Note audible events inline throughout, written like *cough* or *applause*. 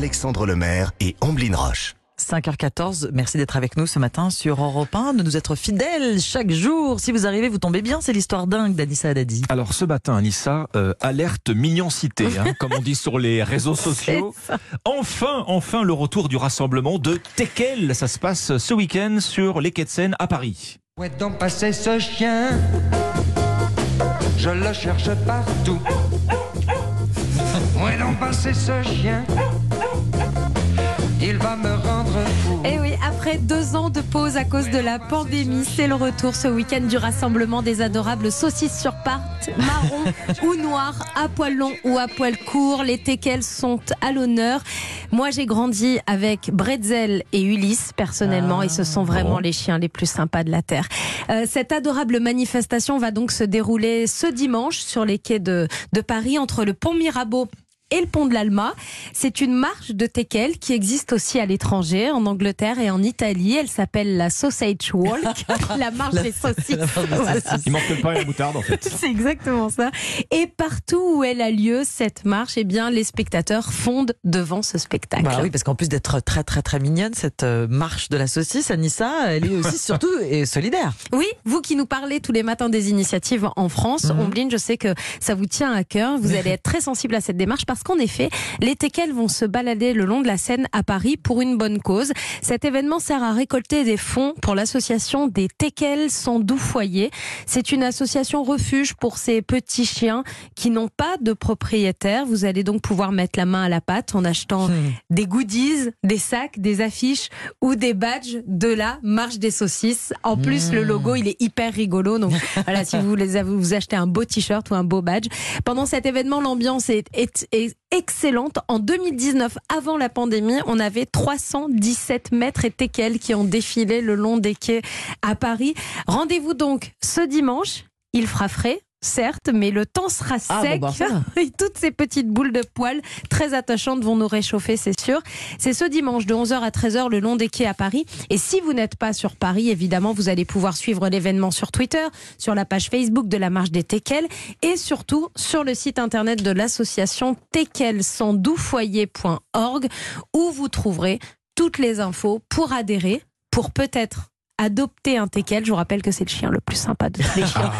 Alexandre Lemaire et Amblin Roche. 5h14, merci d'être avec nous ce matin sur Europe 1, de nous être fidèles chaque jour. Si vous arrivez, vous tombez bien, c'est l'histoire dingue d'Anissa Haddadi. Alors ce matin, Anissa, euh, alerte mignoncité, hein, *laughs* comme on dit sur les réseaux sociaux. Enfin, enfin le retour du rassemblement de Tekel. Ça se passe ce week-end sur les quais de Seine à Paris. Où est donc passé ce chien? Je le cherche partout. Où est donc passé ce chien? Il va me rendre fou. Et Eh oui, après deux ans de pause à cause de la pandémie, c'est le retour ce week-end du rassemblement des adorables saucisses sur pâte, marron *laughs* ou noir, à poil long ou à poil court. Les teckels sont à l'honneur. Moi, j'ai grandi avec Bretzel et Ulysse, personnellement, et ce sont vraiment les chiens les plus sympas de la Terre. Euh, cette adorable manifestation va donc se dérouler ce dimanche sur les quais de, de Paris, entre le pont Mirabeau et le pont de l'Alma. C'est une marche de teckel qui existe aussi à l'étranger, en Angleterre et en Italie. Elle s'appelle la Sausage Walk, *laughs* la marche des saucisses. Voilà. Il manque le pain et la moutarde en fait. *laughs* C'est exactement ça. Et partout où elle a lieu, cette marche, eh bien, les spectateurs fondent devant ce spectacle. Bah oui, parce qu'en plus d'être très très très mignonne, cette euh, marche de la saucisse, Anissa, elle est aussi *laughs* surtout et solidaire. Oui, vous qui nous parlez tous les matins des initiatives en France, Mhm. Ombline, je sais que ça vous tient à cœur. Vous allez être très sensible à cette démarche parce qu'en effet, les teckels vont se balader le long de la Seine à Paris pour une bonne cause. Cet événement sert à récolter des fonds pour l'association des teckels sans doux foyer. C'est une association refuge pour ces petits chiens qui n'ont pas de propriétaire. Vous allez donc pouvoir mettre la main à la pâte en achetant Hmm. des goodies, des sacs, des affiches ou des badges de la marche des saucisses. En plus, le logo, il est hyper rigolo. Donc voilà, si vous *laughs* voulez vous achetez un beau t-shirt ou un beau badge. Pendant cet événement, l'ambiance est, est- est excellente. En 2019, avant la pandémie, on avait 317 mètres et teckels qui ont défilé le long des quais à Paris. Rendez-vous donc ce dimanche. Il fera frais. Certes, mais le temps sera Ah, bon, sec. bah. *laughs* Et toutes ces petites boules de poils très attachantes vont nous réchauffer, c'est sûr. C'est ce dimanche de 11h à 13h le long des quais à Paris. Et si vous n'êtes pas sur Paris, évidemment, vous allez pouvoir suivre l'événement sur Twitter, sur la page Facebook de la Marche des Teckels et surtout sur le site internet de l'association teckelsandoufoyer.org où vous trouverez toutes les infos pour adhérer, pour peut-être adopter un teckel. Je vous rappelle que c'est le chien le plus sympa de tous les *laughs* chiens.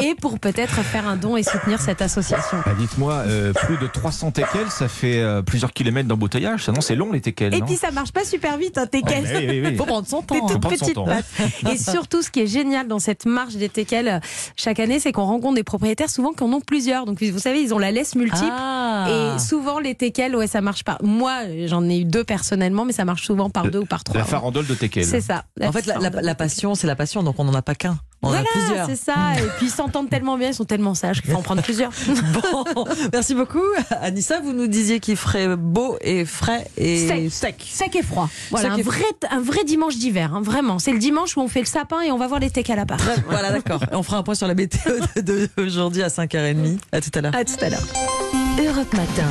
Et, et pour peut-être faire un don et soutenir cette association. Bah, Dites-moi, euh, plus de 300 teckels, ça fait euh, plusieurs kilomètres d'embouteillage. Ça non, c'est long les teckels. Et non puis ça marche pas super vite un teckel. mais oui, oui, oui. Faut prendre son Des temps. toutes petites pattes. Et *laughs* surtout, ce qui est génial dans cette marche des teckels euh, chaque année, c'est qu'on rencontre des propriétaires souvent qui en ont plusieurs. Donc vous savez, ils ont la laisse multiple. Ah. Et souvent, les teckels, ouais, ça marche pas. Moi, j'en ai eu deux personnellement, mais ça marche souvent par deux ou par trois. La farandole de teckels. C'est ça. En fait, la, la- la passion, c'est la passion, donc on n'en a pas qu'un. On en a Voilà, plusieurs. c'est ça. Et puis ils s'entendent *laughs* tellement bien, ils sont tellement sages qu'il faut en prendre plusieurs. *laughs* Bon, merci beaucoup. Anissa, vous nous disiez qu'il ferait beau et frais et Sec. Sec et froid. Voilà, Sec un, et vrai, un vrai dimanche d'hiver, hein, vraiment. C'est le dimanche où on fait le sapin et on va voir les teckels à part. Bref, Voilà, d'accord. On fera un point sur la météo d'aujourd'hui à 5h30. À tout à l'heure. À tout à l'heure. Europe Matin.